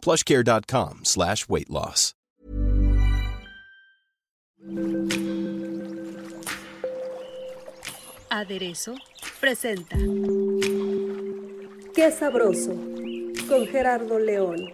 plushcare.com slash weight loss. Aderezo presenta Qué sabroso con Gerardo León.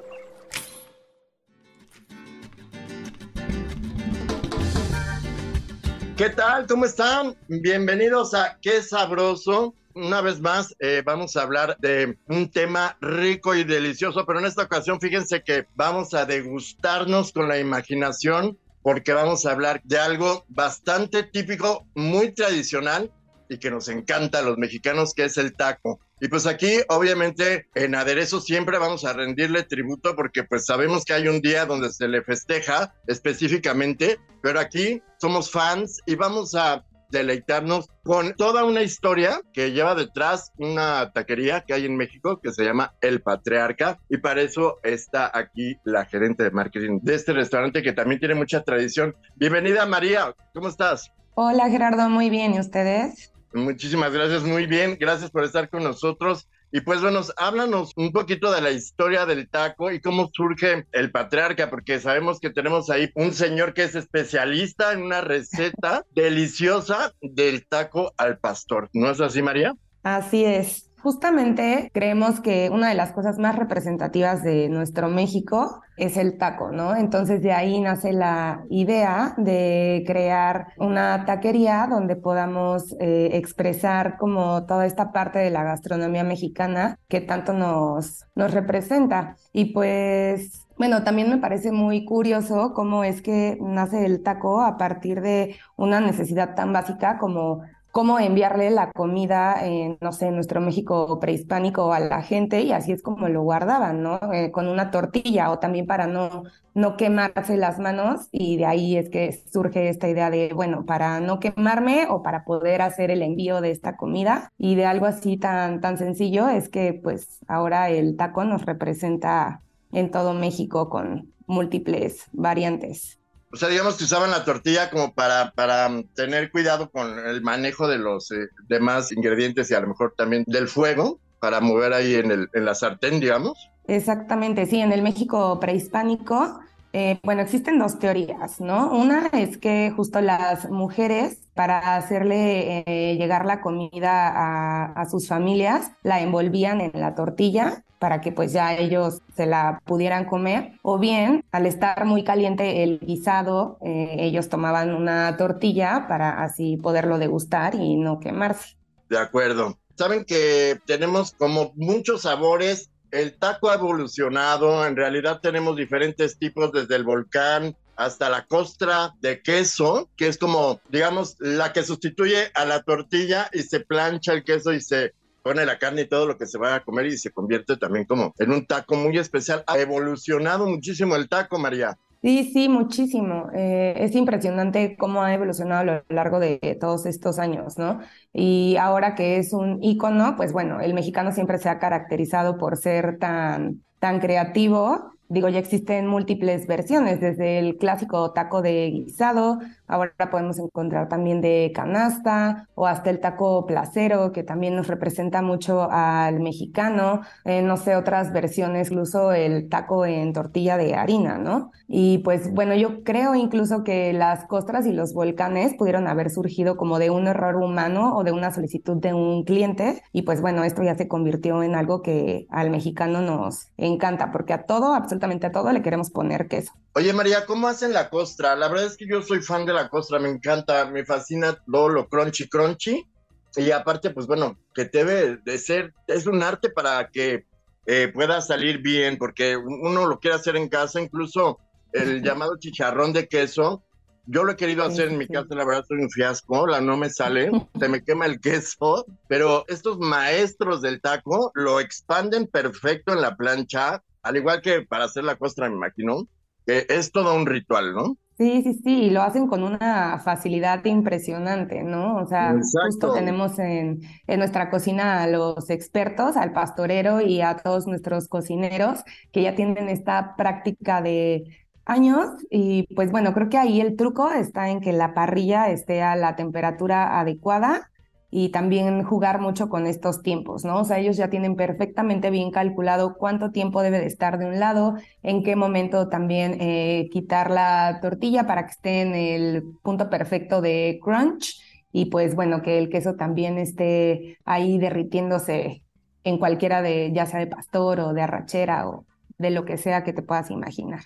¿Qué tal? ¿Cómo están? Bienvenidos a Qué sabroso una vez más eh, vamos a hablar de un tema rico y delicioso, pero en esta ocasión fíjense que vamos a degustarnos con la imaginación porque vamos a hablar de algo bastante típico, muy tradicional y que nos encanta a los mexicanos, que es el taco. Y pues aquí, obviamente, en aderezo siempre vamos a rendirle tributo porque pues sabemos que hay un día donde se le festeja específicamente, pero aquí somos fans y vamos a deleitarnos con toda una historia que lleva detrás una taquería que hay en México que se llama El Patriarca y para eso está aquí la gerente de marketing de este restaurante que también tiene mucha tradición. Bienvenida María, ¿cómo estás? Hola Gerardo, muy bien, ¿y ustedes? Muchísimas gracias, muy bien, gracias por estar con nosotros. Y pues bueno, háblanos un poquito de la historia del taco y cómo surge el patriarca, porque sabemos que tenemos ahí un señor que es especialista en una receta deliciosa del taco al pastor. ¿No es así, María? Así es. Justamente creemos que una de las cosas más representativas de nuestro México es el taco, ¿no? Entonces de ahí nace la idea de crear una taquería donde podamos eh, expresar como toda esta parte de la gastronomía mexicana que tanto nos, nos representa. Y pues bueno, también me parece muy curioso cómo es que nace el taco a partir de una necesidad tan básica como cómo enviarle la comida, en, no sé, en nuestro México prehispánico a la gente y así es como lo guardaban, ¿no? Eh, con una tortilla o también para no, no quemarse las manos y de ahí es que surge esta idea de, bueno, para no quemarme o para poder hacer el envío de esta comida y de algo así tan, tan sencillo es que pues ahora el taco nos representa en todo México con múltiples variantes. O sea, digamos que usaban la tortilla como para, para tener cuidado con el manejo de los eh, demás ingredientes y a lo mejor también del fuego para mover ahí en, el, en la sartén, digamos. Exactamente, sí, en el México prehispánico, eh, bueno, existen dos teorías, ¿no? Una es que justo las mujeres, para hacerle eh, llegar la comida a, sus familias, la envolvían en la tortilla para que pues ya ellos se la pudieran comer o bien al estar muy caliente el guisado eh, ellos tomaban una tortilla para así poderlo degustar y no quemarse. De acuerdo. Saben que tenemos como muchos sabores, el taco ha evolucionado, en realidad tenemos diferentes tipos desde el volcán hasta la costra de queso, que es como, digamos, la que sustituye a la tortilla y se plancha el queso y se pone la carne y todo lo que se va a comer y se convierte también como en un taco muy especial. Ha evolucionado muchísimo el taco, María. Sí, sí, muchísimo. Eh, es impresionante cómo ha evolucionado a lo largo de todos estos años, ¿no? Y ahora que es un ícono, pues bueno, el mexicano siempre se ha caracterizado por ser tan, tan creativo Digo, ya existen múltiples versiones, desde el clásico taco de guisado, ahora podemos encontrar también de canasta o hasta el taco placero, que también nos representa mucho al mexicano, eh, no sé, otras versiones, incluso el taco en tortilla de harina, ¿no? Y pues bueno, yo creo incluso que las costras y los volcanes pudieron haber surgido como de un error humano o de una solicitud de un cliente, y pues bueno, esto ya se convirtió en algo que al mexicano nos encanta, porque a todo, absolutamente a todo le queremos poner queso. Oye María, ¿cómo hacen la costra? La verdad es que yo soy fan de la costra, me encanta, me fascina todo lo crunchy crunchy. Y aparte, pues bueno, que debe de ser, es un arte para que eh, pueda salir bien, porque uno lo quiere hacer en casa, incluso el llamado chicharrón de queso, yo lo he querido hacer en mi casa, la verdad soy un fiasco, la no me sale, se me quema el queso, pero estos maestros del taco lo expanden perfecto en la plancha, al igual que para hacer la costra, me imagino. Que es todo un ritual, ¿no? Sí, sí, sí, y lo hacen con una facilidad impresionante, ¿no? O sea, justo tenemos en, en, nuestra cocina a los expertos, al pastorero y a todos nuestros cocineros que ya tienen esta práctica de años y pues bueno, creo que ahí el truco está en que la parrilla esté a la temperatura adecuada y también jugar mucho con estos tiempos, ¿no? O sea, ellos ya tienen perfectamente bien calculado cuánto tiempo debe de estar de un lado, en qué momento también eh, quitar la tortilla para que esté en el punto perfecto de crunch y pues bueno, que el queso también esté ahí derritiéndose en cualquiera de, ya sea de pastor o de arrachera o de lo que sea que te puedas imaginar.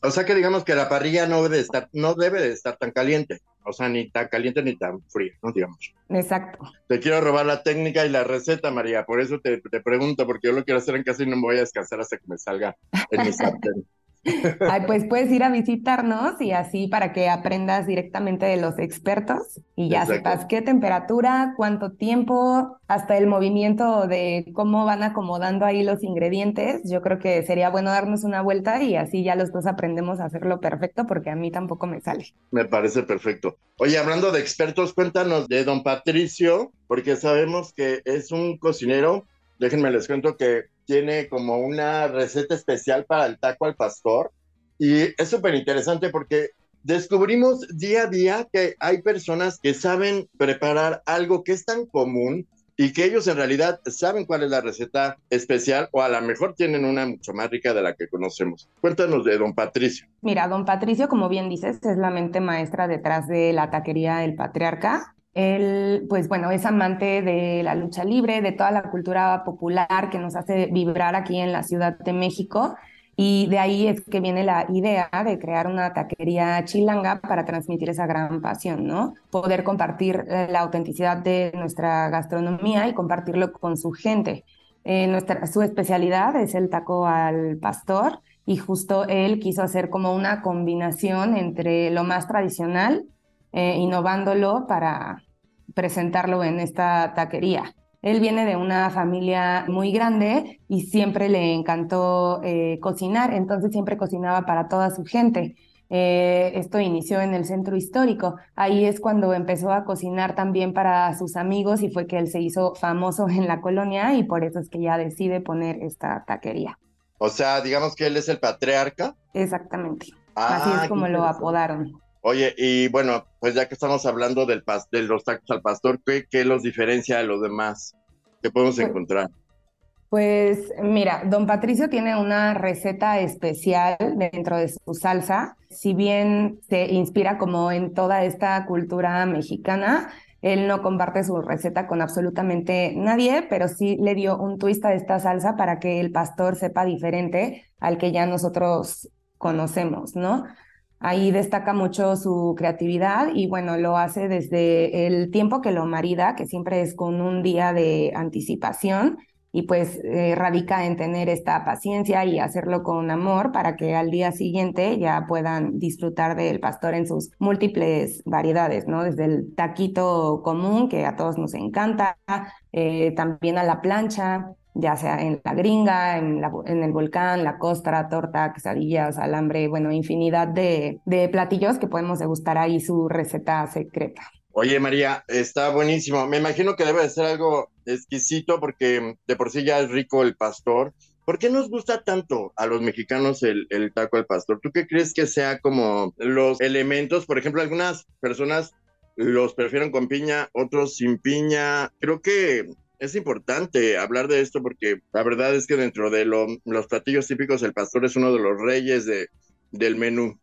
O sea que digamos que la parrilla no debe de estar, no debe de estar tan caliente. O sea, ni tan caliente ni tan fría, ¿no? Digamos. Exacto. Te quiero robar la técnica y la receta, María. Por eso te, te pregunto, porque yo lo quiero hacer en casa y no me voy a descansar hasta que me salga en mi sartén. Ay, pues puedes ir a visitarnos y así para que aprendas directamente de los expertos y ya sepas qué temperatura, cuánto tiempo, hasta el movimiento de cómo van acomodando ahí los ingredientes. Yo creo que sería bueno darnos una vuelta y así ya los dos aprendemos a hacerlo perfecto porque a mí tampoco me sale. Me parece perfecto. Oye, hablando de expertos, cuéntanos de don Patricio, porque sabemos que es un cocinero. Déjenme les cuento que tiene como una receta especial para el taco al pastor y es súper interesante porque descubrimos día a día que hay personas que saben preparar algo que es tan común y que ellos en realidad saben cuál es la receta especial o a lo mejor tienen una mucho más rica de la que conocemos. Cuéntanos de don Patricio. Mira, don Patricio, como bien dices, es la mente maestra detrás de la taquería El Patriarca. Él, pues bueno, es amante de la lucha libre, de toda la cultura popular que nos hace vibrar aquí en la Ciudad de México. Y de ahí es que viene la idea de crear una taquería chilanga para transmitir esa gran pasión, ¿no? Poder compartir eh, la autenticidad de nuestra gastronomía y compartirlo con su gente. Eh, nuestra, su especialidad es el taco al pastor y justo él quiso hacer como una combinación entre lo más tradicional, eh, innovándolo para presentarlo en esta taquería. Él viene de una familia muy grande y siempre le encantó eh, cocinar, entonces siempre cocinaba para toda su gente. Eh, esto inició en el centro histórico. Ahí es cuando empezó a cocinar también para sus amigos y fue que él se hizo famoso en la colonia y por eso es que ya decide poner esta taquería. O sea, digamos que él es el patriarca. Exactamente. Así es ah, como lo apodaron. Oye, y bueno, pues ya que estamos hablando del de los tacos al pastor, ¿qué, los diferencia de los demás? ¿Qué podemos pues, encontrar? Pues mira, don Patricio tiene una receta especial dentro de su salsa. Si bien se inspira como en toda esta cultura mexicana, él no comparte su receta con absolutamente nadie, pero sí le dio un twist a esta salsa para que el pastor sepa diferente al que ya nosotros conocemos, ¿no? Ahí destaca mucho su creatividad y bueno, lo hace desde el tiempo que lo marida, que siempre es con un día de anticipación y pues eh, radica en tener esta paciencia y hacerlo con amor para que al día siguiente ya puedan disfrutar del pastor en sus múltiples variedades, ¿no? Desde el taquito común que a todos nos encanta, eh, también a la plancha, ya sea en la gringa, en, en el volcán, la costra, torta, quesadillas, alambre, bueno, infinidad de, de platillos que podemos degustar ahí su receta secreta. Oye, María, está buenísimo. Me imagino que debe de ser algo exquisito porque de por sí ya es rico el pastor. ¿Por qué nos gusta tanto a los mexicanos el, el taco al pastor? ¿Tú qué crees que sea como los elementos? Por ejemplo, algunas personas los prefieren con piña, otros sin piña. Creo que es importante hablar de esto porque la verdad es que dentro de los platillos típicos el pastor es uno de los reyes de, del menú.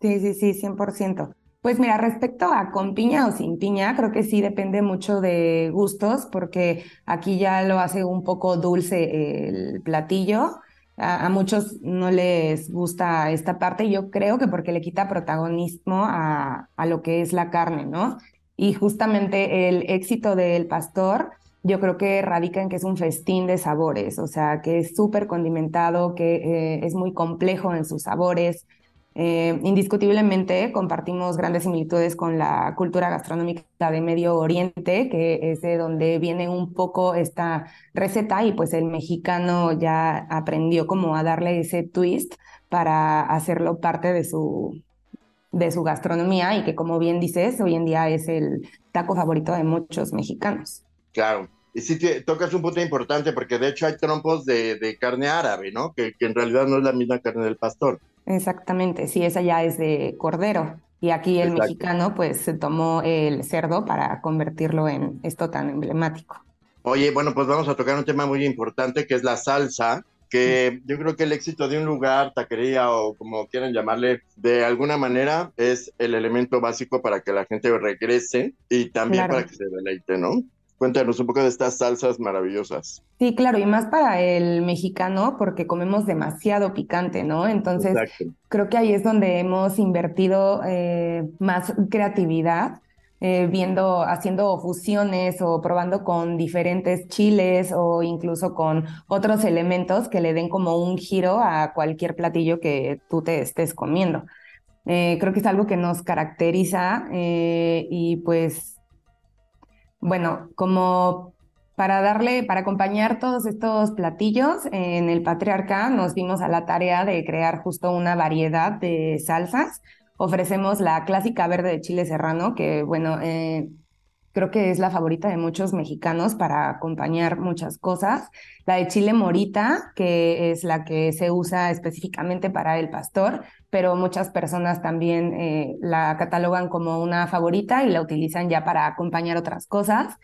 Sí, sí, sí, 100%. Pues mira, respecto a con piña o sin piña, creo que sí depende mucho de gustos, porque aquí ya lo hace un poco dulce el platillo. A, a muchos no les gusta esta parte, yo creo que porque le quita protagonismo a, a lo que es la carne, ¿no? Y justamente el éxito del pastor yo creo que radica en que es un festín de sabores, o sea, que es súper condimentado, que eh, es muy complejo en sus sabores. Eh, indiscutiblemente compartimos grandes similitudes con la cultura gastronómica de Medio Oriente, que es de donde viene un poco esta receta y pues el mexicano ya aprendió como a darle ese twist para hacerlo parte de su, de su gastronomía y que como bien dices, hoy en día es el taco favorito de muchos mexicanos. Claro. Y sí te tocas un punto importante porque de hecho hay trompos de, de carne árabe, ¿no? Que, que, en realidad no es la misma carne del pastor. Exactamente, sí, esa ya es de cordero. Y aquí el Exacto. mexicano pues se tomó el cerdo para convertirlo en esto tan emblemático. Oye, bueno, pues vamos a tocar un tema muy importante que es la salsa, que yo creo que el éxito de un lugar, taquería o como quieran llamarle, de alguna manera es el elemento básico para que la gente regrese y también claro. para que se deleite, ¿no? Cuéntanos un poco de estas salsas maravillosas. Sí, claro, y más para el mexicano porque comemos demasiado picante, ¿no? Entonces, Exacto. creo que ahí es donde hemos invertido eh, más creatividad eh, viendo, haciendo fusiones o probando con diferentes chiles o incluso con otros elementos que le den como un giro a cualquier platillo que tú te estés comiendo. Eh, creo que es algo que nos caracteriza eh, y pues, bueno, como para darle, para acompañar todos estos platillos, en el Patriarca nos dimos a la tarea de crear justo una variedad de salsas. Ofrecemos la clásica verde de chile serrano, que bueno, eh, creo que es la favorita de muchos mexicanos para acompañar muchas cosas. La de chile morita, que es la que se usa específicamente para el pastor, pero muchas personas también eh, la catalogan como una favorita y la utilizan ya para acompañar otras cosas.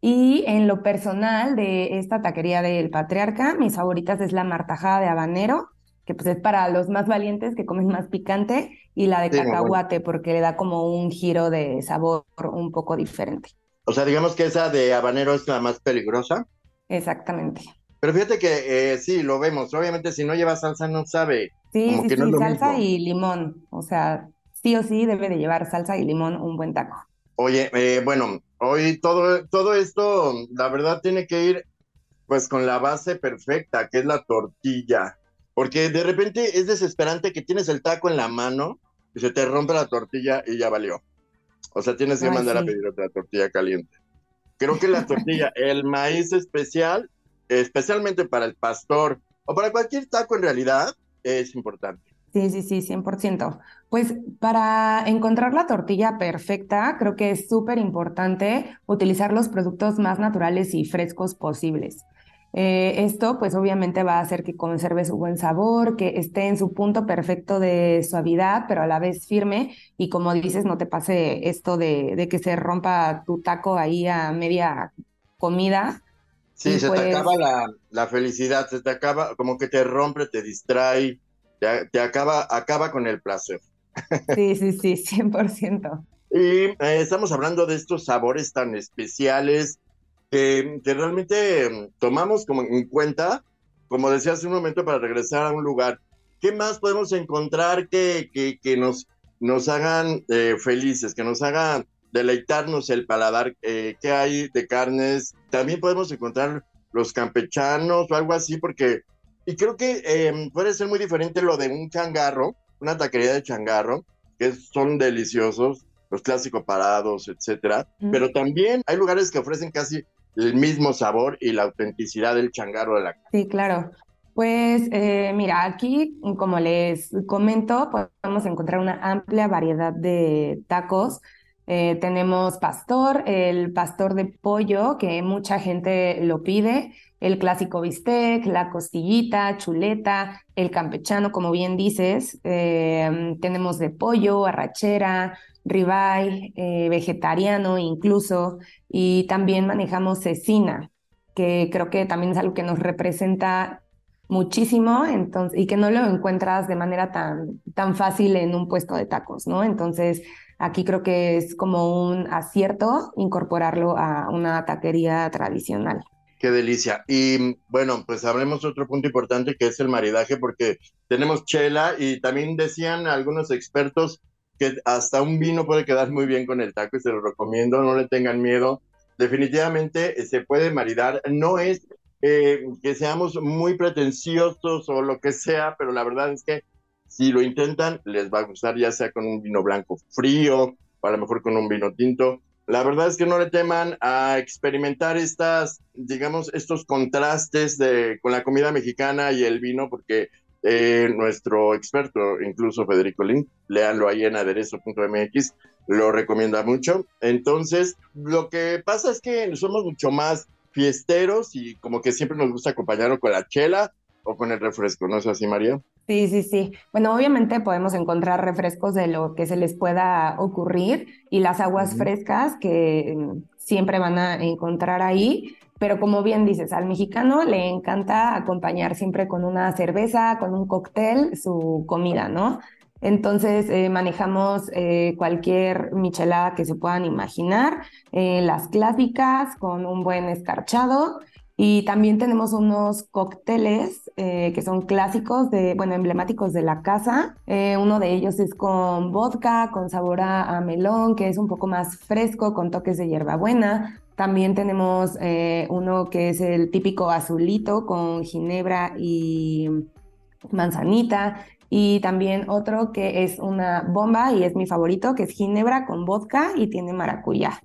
Y en lo personal de esta taquería del patriarca, mis favoritas es la martajada de habanero, que pues es para los más valientes que comen más picante, y la de sí, cacahuate bueno. porque le da como un giro de sabor un poco diferente. O sea, digamos que esa de habanero es la más peligrosa. Exactamente. Pero fíjate que eh, sí, lo vemos. Obviamente si no lleva salsa no sabe. Sí, como sí, que sí, no salsa mismo. y limón. O sea, sí o sí debe de llevar salsa y limón un buen taco. Oye, eh, bueno, hoy todo, todo esto, la verdad, tiene que ir pues con la base perfecta, que es la tortilla. Porque de repente es desesperante que tienes el taco en la mano y se te rompe la tortilla y ya valió. O sea, tienes que Ay, mandar a sí. pedir otra tortilla caliente. Creo que la tortilla, el maíz especial, especialmente para el pastor o para cualquier taco en realidad, es importante. Sí, sí, sí, 100%. Pues para encontrar la tortilla perfecta, creo que es súper importante utilizar los productos más naturales y frescos posibles. Eh, esto pues obviamente va a hacer que conserve su buen sabor, que esté en su punto perfecto de suavidad, pero a la vez firme y como dices, no te pase esto de, de que se rompa tu taco ahí a media comida. Sí, Y se pues- te acaba la, la felicidad, se te acaba, como que te rompe, te distrae, te, te acaba, acaba con el placer. Sí, sí, sí, 100%. Y eh, estamos hablando de estos sabores tan especiales que, que realmente mm, tomamos como en cuenta, como decía hace un momento, para regresar a un lugar. ¿Qué más podemos encontrar que, que, que nos, nos hagan eh, felices, que nos hagan deleitarnos el paladar? Eh, ¿Qué hay de carnes? También podemos encontrar los campechanos o algo así, porque, y creo que eh, puede ser muy diferente lo de un changarro, una taquería de changarro, que son deliciosos, los clásicos parados, etcétera, Mm. pero también hay lugares que ofrecen casi el mismo sabor y la autenticidad del changarro de la Sí, claro. Pues eh, mira, aquí, como les comento, podemos encontrar una amplia variedad de tacos. Eh, tenemos pastor, el pastor de pollo, que mucha gente lo pide, el clásico bistec, la costillita, chuleta, el campechano, como bien dices. Eh, tenemos de pollo, arrachera, ribeye, eh, vegetariano incluso, y también manejamos cecina que creo que también es algo que nos representa muchísimo entonces, y que no lo encuentras de manera tan, tan fácil en un puesto de tacos, ¿no? Entonces, aquí creo que es como un acierto incorporarlo a una taquería tradicional. Qué delicia. Y bueno, pues hablemos otro punto importante que es el maridaje, porque tenemos chela y también decían algunos expertos que hasta un vino puede quedar muy bien con el taco y se lo recomiendo, no le tengan miedo. Definitivamente eh, se puede maridar. No es eh, que seamos muy pretenciosos o lo que sea, pero la verdad es que si lo intentan, les va a gustar, ya sea con un vino blanco frío o a lo mejor con un vino tinto. La verdad es que no le teman a experimentar estas, digamos, estos contrastes de, con la comida mexicana y el vino, porque eh, nuestro experto, incluso Federico Lin, léanlo ahí en aderezo.mx, lo recomienda mucho. Entonces, lo que pasa es que somos mucho más fiesteros y como que siempre nos gusta acompañarlo con la chela o con el refresco, ¿no es así, María? Sí, sí, sí. Bueno, obviamente podemos encontrar refrescos de lo que se les pueda ocurrir y las aguas frescas que mm, siempre van a encontrar ahí. Pero como bien dices, al mexicano le encanta acompañar siempre con una cerveza, con un cóctel, su comida, ¿no? Entonces eh, manejamos eh, cualquier michelada que se puedan imaginar, eh, las clásicas con un buen escarchado y también tenemos unos cócteles que son clásicos, de, bueno, emblemáticos de la casa. uno de ellos es con vodka, con sabor a, a, melón, que es un poco más fresco, con toques de hierbabuena. También tenemos uno que es el típico azulito con ginebra y manzanita y también otro que es una bomba y es mi favorito, que es ginebra con vodka y tiene maracuyá.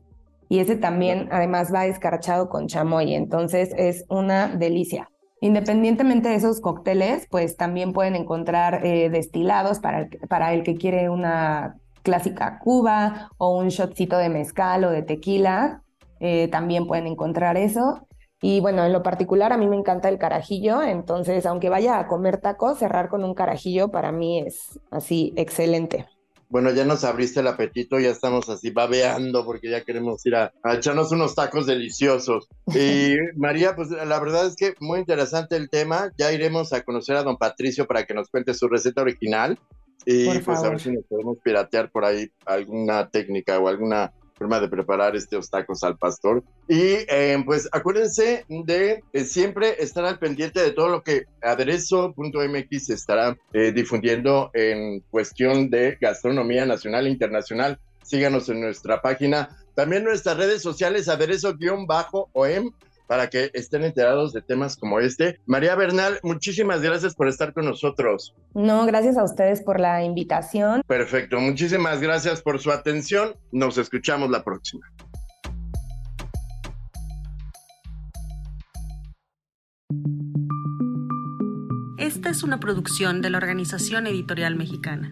Y ese también además va escarchado con chamoy, entonces es una delicia. Independientemente de esos cócteles, pues también pueden encontrar eh, destilados para el, para el que quiere una clásica cuba o un shotcito de mezcal o de tequila. Eh, también pueden encontrar eso. Y bueno, en lo particular a mí me encanta el carajillo, entonces aunque vaya a comer tacos, cerrar con un carajillo para mí es así excelente. Bueno, ya nos abriste el apetito, ya estamos así babeando porque ya queremos ir a, echarnos unos tacos deliciosos. Y María, pues la verdad es que muy interesante el tema. Ya iremos a conocer a don Patricio para que nos cuente su receta original. Y pues a ver si nos podemos piratear por ahí alguna técnica o alguna forma de preparar estos tacos al pastor. Y eh, pues acuérdense de eh, siempre estar al pendiente de todo lo que aderezo.mx estará eh, difundiendo en cuestión de gastronomía nacional e internacional. Síganos en nuestra página. También nuestras redes sociales, aderezo-om para que estén enterados de temas como este. María Bernal, muchísimas gracias por estar con nosotros. No, gracias a ustedes por la invitación. Perfecto, muchísimas gracias por su atención. Nos escuchamos la próxima. Esta es una producción de la Organización Editorial Mexicana.